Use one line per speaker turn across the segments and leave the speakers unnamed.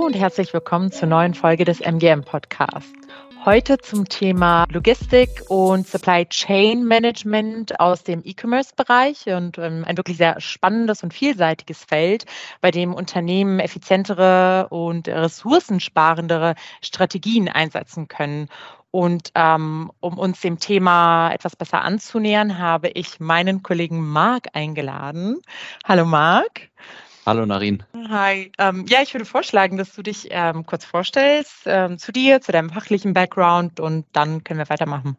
Und herzlich willkommen zur neuen Folge des MGM Podcasts. Heute zum Thema Logistik und Supply Chain Management aus dem E-Commerce-Bereich und ähm, ein wirklich sehr spannendes und vielseitiges Feld, bei dem Unternehmen effizientere und ressourcensparendere Strategien einsetzen können. Und ähm, um uns dem Thema etwas besser anzunähern, habe ich meinen Kollegen Marc eingeladen. Hallo Marc.
Hallo Narin.
Hi. Ähm, ja, ich würde vorschlagen, dass du dich ähm, kurz vorstellst ähm, zu dir, zu deinem fachlichen Background und dann können wir weitermachen.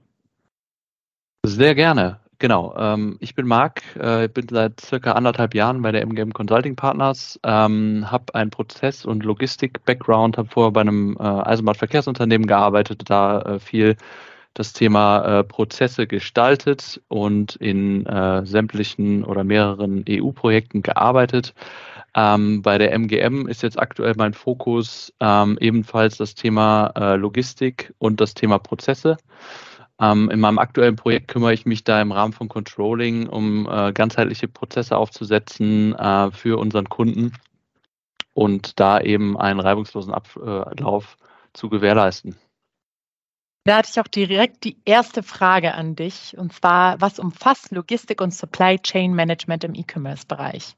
Sehr gerne. Genau. Ähm, ich bin Marc, äh, bin seit circa anderthalb Jahren bei der MGM Consulting Partners, ähm, habe einen Prozess- und Logistik-Background, habe vorher bei einem äh, Eisenbahnverkehrsunternehmen gearbeitet, da äh, viel das Thema äh, Prozesse gestaltet und in äh, sämtlichen oder mehreren EU-Projekten gearbeitet. Ähm, bei der MGM ist jetzt aktuell mein Fokus ähm, ebenfalls das Thema äh, Logistik und das Thema Prozesse. Ähm, in meinem aktuellen Projekt kümmere ich mich da im Rahmen von Controlling, um äh, ganzheitliche Prozesse aufzusetzen äh, für unseren Kunden und da eben einen reibungslosen Ablauf zu gewährleisten.
Da hatte ich auch direkt die erste Frage an dich, und zwar, was umfasst Logistik und Supply Chain Management im E-Commerce-Bereich?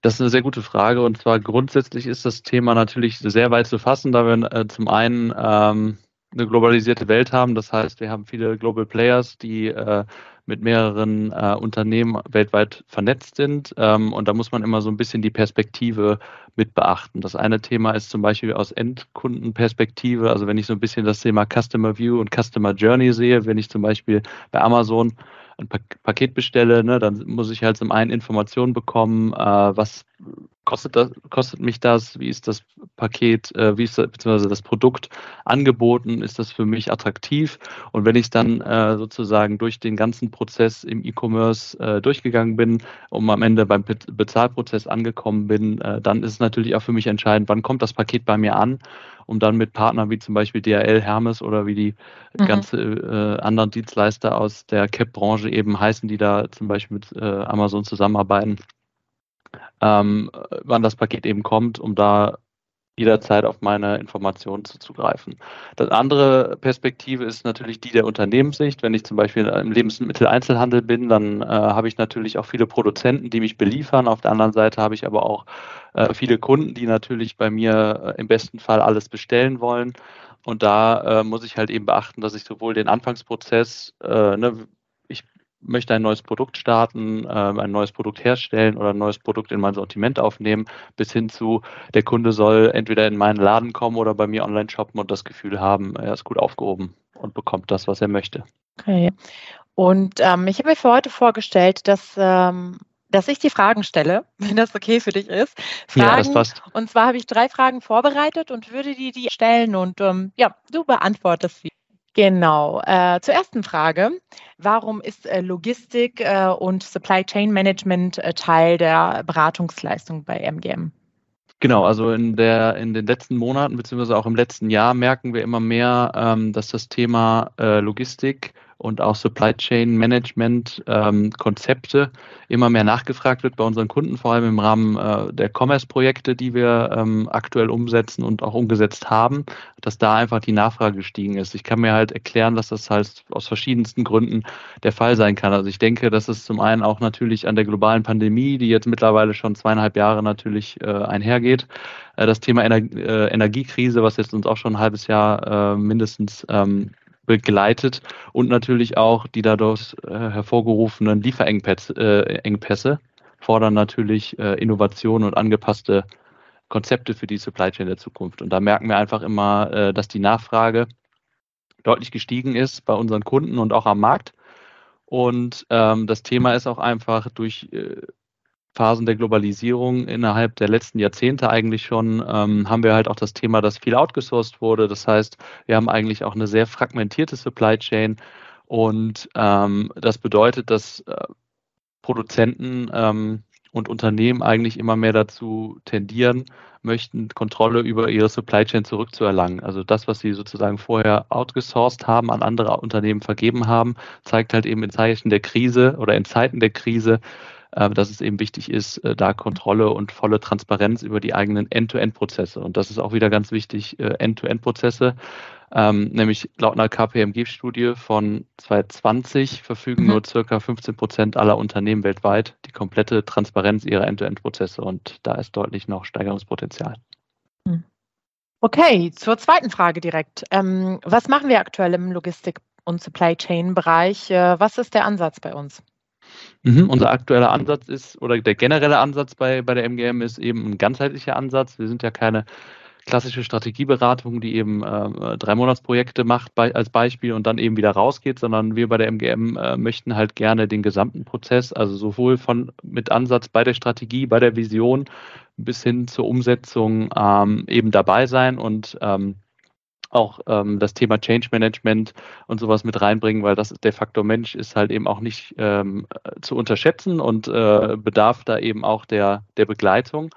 Das ist eine sehr gute Frage und zwar grundsätzlich ist das Thema natürlich sehr weit zu fassen, da wir äh, zum einen ähm, eine globalisierte Welt haben. Das heißt, wir haben viele Global Players, die äh, mit mehreren äh, Unternehmen weltweit vernetzt sind. Ähm, und da muss man immer so ein bisschen die Perspektive mit beachten. Das eine Thema ist zum Beispiel aus Endkundenperspektive. Also wenn ich so ein bisschen das Thema Customer View und Customer Journey sehe, wenn ich zum Beispiel bei Amazon ein Paket bestelle, ne, dann muss ich halt zum einen Informationen bekommen, äh, was kostet das, kostet mich das, wie ist das Paket, äh, wie ist das, beziehungsweise das Produkt angeboten, ist das für mich attraktiv? Und wenn ich dann äh, sozusagen durch den ganzen Prozess im E-Commerce äh, durchgegangen bin, um am Ende beim Bezahlprozess angekommen bin, äh, dann ist es natürlich auch für mich entscheidend, wann kommt das Paket bei mir an um dann mit Partnern wie zum Beispiel DHL, Hermes oder wie die mhm. ganze äh, anderen Dienstleister aus der CAP-Branche eben heißen, die da zum Beispiel mit äh, Amazon zusammenarbeiten, ähm, wann das Paket eben kommt, um da jederzeit auf meine Informationen zuzugreifen. Das andere Perspektive ist natürlich die der Unternehmenssicht. Wenn ich zum Beispiel im Lebensmitteleinzelhandel bin, dann äh, habe ich natürlich auch viele Produzenten, die mich beliefern. Auf der anderen Seite habe ich aber auch äh, viele Kunden, die natürlich bei mir äh, im besten Fall alles bestellen wollen. Und da äh, muss ich halt eben beachten, dass ich sowohl den Anfangsprozess, äh, ne, möchte ein neues Produkt starten, äh, ein neues Produkt herstellen oder ein neues Produkt in mein Sortiment aufnehmen, bis hin zu, der Kunde soll entweder in meinen Laden kommen oder bei mir online shoppen und das Gefühl haben, er ist gut aufgehoben und bekommt das, was er möchte.
Okay. Und ähm, ich habe mir für heute vorgestellt, dass ähm, dass ich die Fragen stelle, wenn das okay für dich ist.
Fragen, ja, das passt.
Und zwar habe ich drei Fragen vorbereitet und würde die, die stellen und ähm, ja, du beantwortest sie. Genau. Äh, zur ersten Frage. Warum ist äh, Logistik äh, und Supply Chain Management äh, Teil der Beratungsleistung bei MGM?
Genau, also in, der, in den letzten Monaten beziehungsweise auch im letzten Jahr merken wir immer mehr, ähm, dass das Thema äh, Logistik und auch Supply Chain Management ähm, Konzepte immer mehr nachgefragt wird bei unseren Kunden, vor allem im Rahmen äh, der Commerce-Projekte, die wir ähm, aktuell umsetzen und auch umgesetzt haben, dass da einfach die Nachfrage gestiegen ist. Ich kann mir halt erklären, dass das halt aus verschiedensten Gründen der Fall sein kann. Also ich denke, dass es zum einen auch natürlich an der globalen Pandemie, die jetzt mittlerweile schon zweieinhalb Jahre natürlich äh, einhergeht, äh, das Thema Ener äh, Energiekrise, was jetzt uns auch schon ein halbes Jahr äh, mindestens ähm, begleitet und natürlich auch die dadurch äh, hervorgerufenen Lieferengpässe äh, fordern natürlich äh, Innovationen und angepasste Konzepte für die Supply Chain der Zukunft. Und da merken wir einfach immer, äh, dass die Nachfrage deutlich gestiegen ist bei unseren Kunden und auch am Markt. Und ähm, das Thema ist auch einfach durch äh, Phasen der Globalisierung innerhalb der letzten Jahrzehnte eigentlich schon, ähm, haben wir halt auch das Thema, dass viel outgesourced wurde. Das heißt, wir haben eigentlich auch eine sehr fragmentierte Supply Chain und ähm, das bedeutet, dass äh, Produzenten ähm, und Unternehmen eigentlich immer mehr dazu tendieren, möchten Kontrolle über ihre Supply Chain zurückzuerlangen. Also das, was sie sozusagen vorher outgesourced haben, an andere Unternehmen vergeben haben, zeigt halt eben in Zeichen der Krise oder in Zeiten der Krise, dass es eben wichtig ist, äh, da Kontrolle und volle Transparenz über die eigenen End-to-End-Prozesse. Und das ist auch wieder ganz wichtig, äh, End-to-End-Prozesse. Ähm, nämlich laut einer KPMG-Studie von 2020 verfügen mhm. nur circa 15 Prozent aller Unternehmen weltweit die komplette Transparenz ihrer End-to-End-Prozesse und da ist deutlich noch Steigerungspotenzial.
Mhm. Okay, zur zweiten Frage direkt. Ähm, was machen wir aktuell im Logistik- und Supply Chain-Bereich? Äh, was ist der Ansatz bei uns?
Mhm, unser aktueller Ansatz ist, oder der generelle Ansatz bei, bei der MGM ist eben ein ganzheitlicher Ansatz. Wir sind ja keine klassische Strategieberatung, die eben äh, drei Monatsprojekte macht bei, als Beispiel und dann eben wieder rausgeht, sondern wir bei der MGM äh, möchten halt gerne den gesamten Prozess, also sowohl von mit Ansatz bei der Strategie, bei der Vision bis hin zur Umsetzung ähm, eben dabei sein und ähm, auch ähm, das Thema Change Management und sowas mit reinbringen, weil das der Faktor Mensch ist halt eben auch nicht ähm, zu unterschätzen und äh, bedarf da eben auch der, der Begleitung.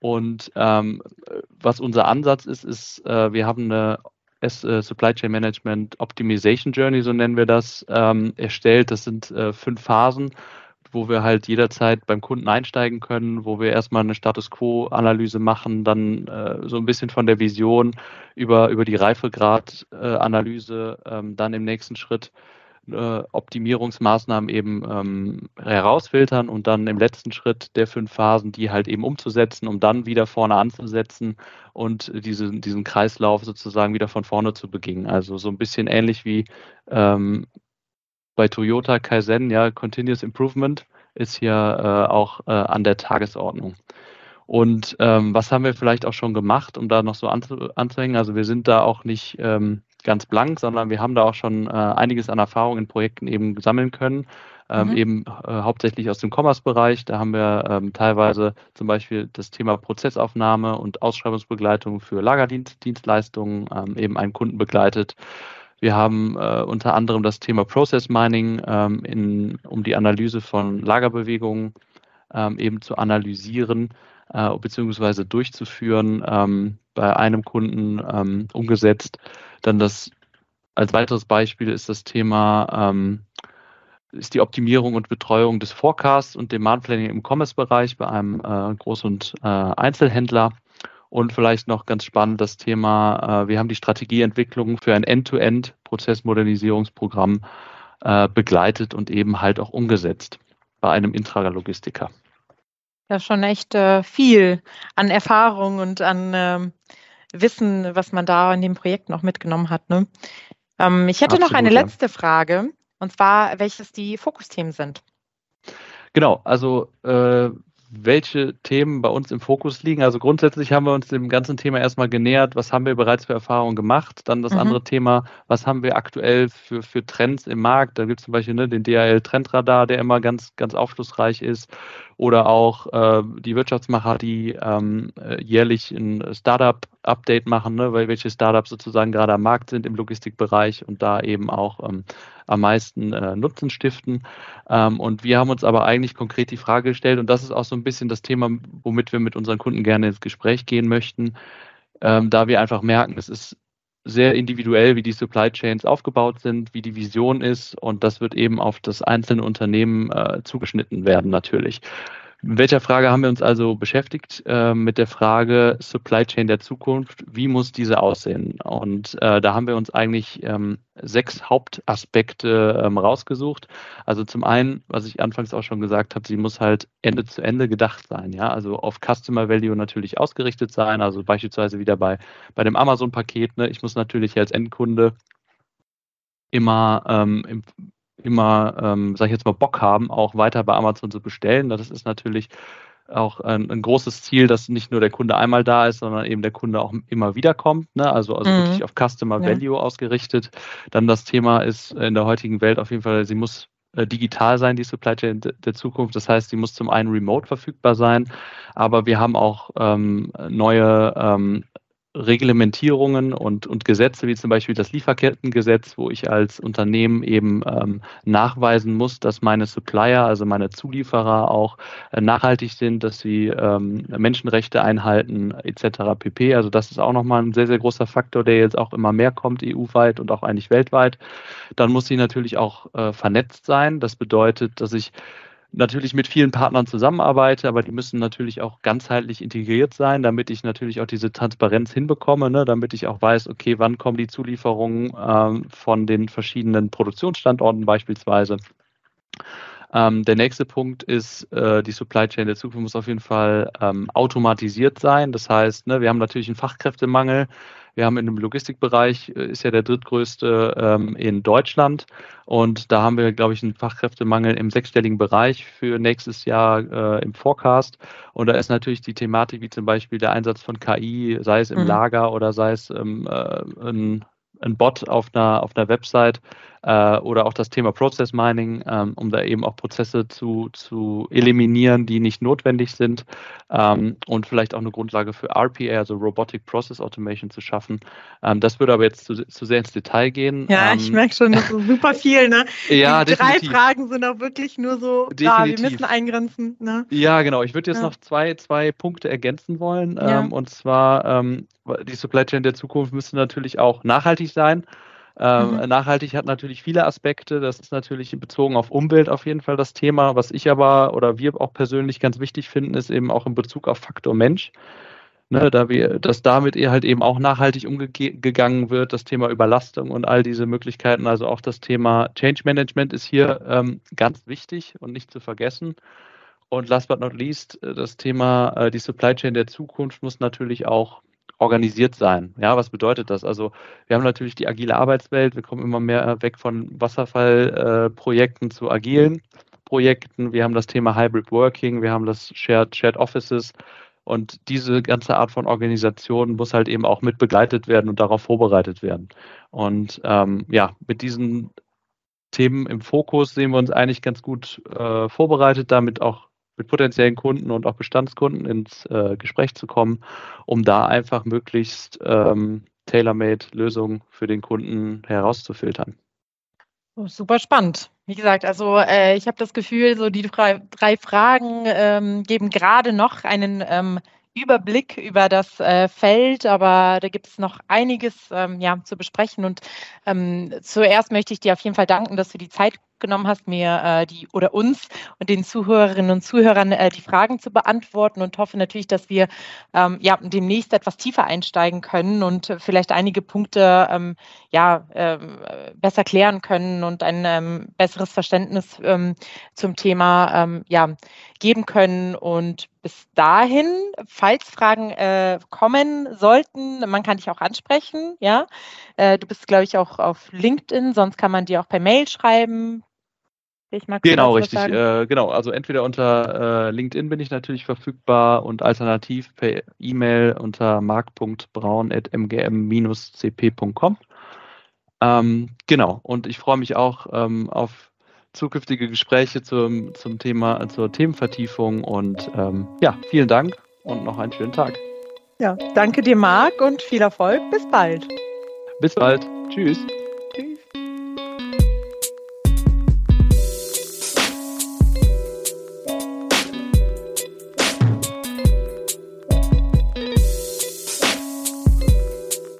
Und ähm, was unser Ansatz ist, ist, äh, wir haben eine S äh, Supply Chain Management Optimization Journey, so nennen wir das, ähm, erstellt. Das sind äh, fünf Phasen wo wir halt jederzeit beim Kunden einsteigen können, wo wir erstmal eine Status Quo-Analyse machen, dann äh, so ein bisschen von der Vision über, über die Reifegrad-Analyse, ähm, dann im nächsten Schritt äh, Optimierungsmaßnahmen eben ähm, herausfiltern und dann im letzten Schritt der fünf Phasen, die halt eben umzusetzen, um dann wieder vorne anzusetzen und diese, diesen Kreislauf sozusagen wieder von vorne zu beginnen. Also so ein bisschen ähnlich wie ähm, bei Toyota Kaizen, ja, Continuous Improvement ist hier äh, auch äh, an der Tagesordnung. Und ähm, was haben wir vielleicht auch schon gemacht, um da noch so anzu anzuhängen? Also wir sind da auch nicht ähm, ganz blank, sondern wir haben da auch schon äh, einiges an Erfahrung in Projekten eben sammeln können. Ähm, mhm. eben äh, hauptsächlich aus dem Commerce-Bereich. Da haben wir ähm, teilweise zum Beispiel das Thema Prozessaufnahme und Ausschreibungsbegleitung für Lagerdienstleistungen ähm, eben einen Kunden begleitet. Wir haben äh, unter anderem das Thema Process Mining, ähm, in, um die Analyse von Lagerbewegungen ähm, eben zu analysieren äh, bzw. durchzuführen, ähm, bei einem Kunden ähm, umgesetzt. Dann das als weiteres Beispiel ist das Thema ähm, ist die Optimierung und Betreuung des Forecasts und Demand Planning im Commerce-Bereich bei einem äh, Groß- und äh, Einzelhändler. Und vielleicht noch ganz spannend das Thema, äh, wir haben die Strategieentwicklung für ein End-to-End-Prozessmodernisierungsprogramm äh, begleitet und eben halt auch umgesetzt bei einem Intralogistiker.
Ja, schon echt äh, viel an Erfahrung und an ähm, Wissen, was man da in dem Projekt noch mitgenommen hat. Ne? Ähm, ich hätte Absolut, noch eine ja. letzte Frage, und zwar, welches die Fokusthemen sind.
Genau, also äh, welche Themen bei uns im Fokus liegen. Also grundsätzlich haben wir uns dem ganzen Thema erstmal genähert, was haben wir bereits für Erfahrungen gemacht. Dann das mhm. andere Thema, was haben wir aktuell für, für Trends im Markt. Da gibt es zum Beispiel ne, den DHL-Trendradar, der immer ganz, ganz aufschlussreich ist. Oder auch äh, die Wirtschaftsmacher, die ähm, äh, jährlich ein Startup-Update machen, ne, weil welche Startups sozusagen gerade am Markt sind im Logistikbereich und da eben auch ähm, am meisten äh, Nutzen stiften. Ähm, und wir haben uns aber eigentlich konkret die Frage gestellt, und das ist auch so ein bisschen das Thema, womit wir mit unseren Kunden gerne ins Gespräch gehen möchten, ähm, da wir einfach merken, es ist sehr individuell, wie die Supply Chains aufgebaut sind, wie die Vision ist und das wird eben auf das einzelne Unternehmen äh, zugeschnitten werden natürlich. Mit welcher Frage haben wir uns also beschäftigt? Äh, mit der Frage Supply Chain der Zukunft. Wie muss diese aussehen? Und äh, da haben wir uns eigentlich ähm, sechs Hauptaspekte ähm, rausgesucht. Also zum einen, was ich anfangs auch schon gesagt habe, sie muss halt Ende zu Ende gedacht sein. Ja, also auf Customer Value natürlich ausgerichtet sein. Also beispielsweise wieder bei, bei dem Amazon-Paket. Ne? Ich muss natürlich als Endkunde immer ähm, im, immer, ähm, sage ich jetzt mal, Bock haben, auch weiter bei Amazon zu bestellen. Das ist natürlich auch ein, ein, großes Ziel, dass nicht nur der Kunde einmal da ist, sondern eben der Kunde auch immer wieder kommt. Ne? Also, also mhm. wirklich auf Customer Value ja. ausgerichtet. Dann das Thema ist in der heutigen Welt auf jeden Fall, sie muss äh, digital sein, die Supply Chain der Zukunft. Das heißt, sie muss zum einen remote verfügbar sein, aber wir haben auch ähm, neue ähm, Reglementierungen und, und Gesetze, wie zum Beispiel das Lieferkettengesetz, wo ich als Unternehmen eben ähm, nachweisen muss, dass meine Supplier, also meine Zulieferer auch äh, nachhaltig sind, dass sie ähm, Menschenrechte einhalten etc. pp. Also das ist auch nochmal ein sehr, sehr großer Faktor, der jetzt auch immer mehr kommt, EU-weit und auch eigentlich weltweit. Dann muss sie natürlich auch äh, vernetzt sein. Das bedeutet, dass ich natürlich mit vielen Partnern zusammenarbeite, aber die müssen natürlich auch ganzheitlich integriert sein, damit ich natürlich auch diese Transparenz hinbekomme, ne, damit ich auch weiß, okay, wann kommen die Zulieferungen ähm, von den verschiedenen Produktionsstandorten beispielsweise. Ähm, der nächste Punkt ist, äh, die Supply Chain der Zukunft muss auf jeden Fall ähm, automatisiert sein. Das heißt, ne, wir haben natürlich einen Fachkräftemangel. Wir haben in dem Logistikbereich, äh, ist ja der drittgrößte ähm, in Deutschland. Und da haben wir, glaube ich, einen Fachkräftemangel im sechsstelligen Bereich für nächstes Jahr äh, im Forecast. Und da ist natürlich die Thematik wie zum Beispiel der Einsatz von KI, sei es im mhm. Lager oder sei es ähm, äh, ein, ein Bot auf einer, auf einer Website, äh, oder auch das Thema Process Mining, ähm, um da eben auch Prozesse zu, zu eliminieren, die nicht notwendig sind ähm, und vielleicht auch eine Grundlage für RPA, also Robotic Process Automation, zu schaffen. Ähm, das würde aber jetzt zu, zu, sehr ins Detail gehen.
Ja, ich ähm, merke schon, das ist super viel. Ne?
ja,
Die drei Fragen sind auch wirklich nur so, ah, wir müssen eingrenzen. Ne?
Ja, genau. Ich würde jetzt ja. noch zwei, zwei Punkte ergänzen wollen. Ja. Ähm, und zwar, ähm, die Supply Chain der Zukunft müsste natürlich auch nachhaltig sein. Ähm, mhm. Nachhaltig hat natürlich viele Aspekte. Das ist natürlich bezogen auf Umwelt auf jeden Fall das Thema. Was ich aber oder wir auch persönlich ganz wichtig finden, ist eben auch in Bezug auf Faktor Mensch. Ne, da wir, dass damit halt eben auch nachhaltig umgegangen wird, das Thema Überlastung und all diese Möglichkeiten. Also auch das Thema Change Management ist hier ähm, ganz wichtig und nicht zu vergessen. Und last but not least, äh, das Thema, äh, die Supply Chain der Zukunft muss natürlich auch organisiert sein. Ja, was bedeutet das? Also wir haben natürlich die agile Arbeitswelt, wir kommen immer mehr weg von Wasserfallprojekten äh, zu agilen Projekten. Wir haben das Thema Hybrid Working, wir haben das Shared, Shared Offices und diese ganze Art von Organisation muss halt eben auch mit begleitet werden und darauf vorbereitet werden. Und ähm, ja, mit diesen Themen im Fokus sehen wir uns eigentlich ganz gut äh, vorbereitet, damit auch mit potenziellen Kunden und auch Bestandskunden ins äh, Gespräch zu kommen, um da einfach möglichst ähm, tailor-made Lösungen für den Kunden herauszufiltern.
Oh, super spannend. Wie gesagt, also äh, ich habe das Gefühl, so die drei, drei Fragen ähm, geben gerade noch einen ähm, Überblick über das äh, Feld, aber da gibt es noch einiges ähm, ja, zu besprechen. Und ähm, zuerst möchte ich dir auf jeden Fall danken, dass du die Zeit genommen hast, mir äh, die oder uns und den Zuhörerinnen und Zuhörern äh, die Fragen zu beantworten und hoffe natürlich, dass wir ähm, ja demnächst etwas tiefer einsteigen können und vielleicht einige Punkte ähm, ja ähm, besser klären können und ein ähm, besseres Verständnis ähm, zum Thema ähm, ja geben können und bis dahin, falls Fragen äh, kommen sollten, man kann dich auch ansprechen, ja. Äh, du bist, glaube ich, auch auf LinkedIn, sonst kann man dir auch per Mail schreiben.
Ich mag genau, richtig. Äh, genau, also entweder unter äh, LinkedIn bin ich natürlich verfügbar und alternativ per E-Mail unter mark.braun.mgm-cp.com. Ähm, genau, und ich freue mich auch ähm, auf zukünftige Gespräche zum, zum Thema, zur Themenvertiefung und ähm, ja, vielen Dank und noch einen schönen Tag.
Ja, danke dir, Marc, und viel Erfolg. Bis bald.
Bis bald. Tschüss.